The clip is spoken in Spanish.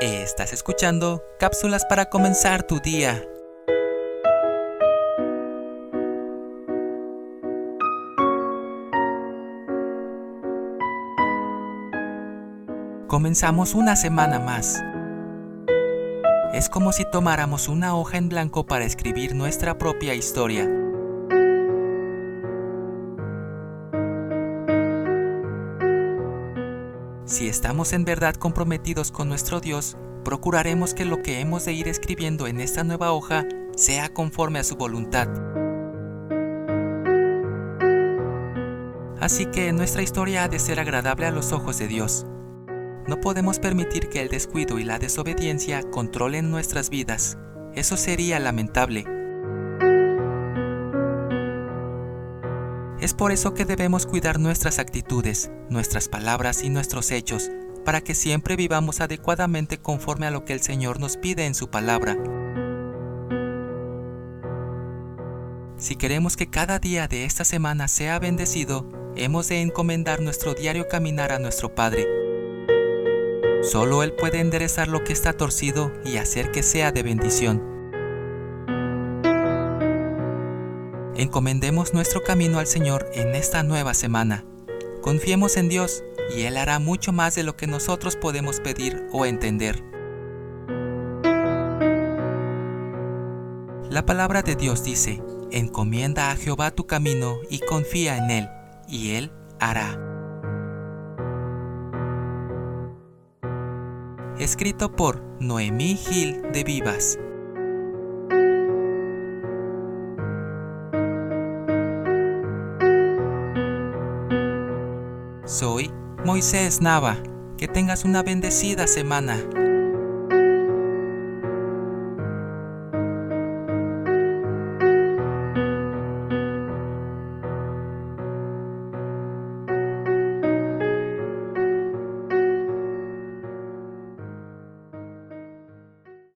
Estás escuchando cápsulas para comenzar tu día. Comenzamos una semana más. Es como si tomáramos una hoja en blanco para escribir nuestra propia historia. Si estamos en verdad comprometidos con nuestro Dios, procuraremos que lo que hemos de ir escribiendo en esta nueva hoja sea conforme a su voluntad. Así que nuestra historia ha de ser agradable a los ojos de Dios. No podemos permitir que el descuido y la desobediencia controlen nuestras vidas. Eso sería lamentable. Es por eso que debemos cuidar nuestras actitudes, nuestras palabras y nuestros hechos, para que siempre vivamos adecuadamente conforme a lo que el Señor nos pide en su palabra. Si queremos que cada día de esta semana sea bendecido, hemos de encomendar nuestro diario caminar a nuestro Padre. Solo Él puede enderezar lo que está torcido y hacer que sea de bendición. Encomendemos nuestro camino al Señor en esta nueva semana. Confiemos en Dios y Él hará mucho más de lo que nosotros podemos pedir o entender. La palabra de Dios dice, encomienda a Jehová tu camino y confía en Él, y Él hará. Escrito por Noemí Gil de Vivas. Soy Moisés Nava. Que tengas una bendecida semana.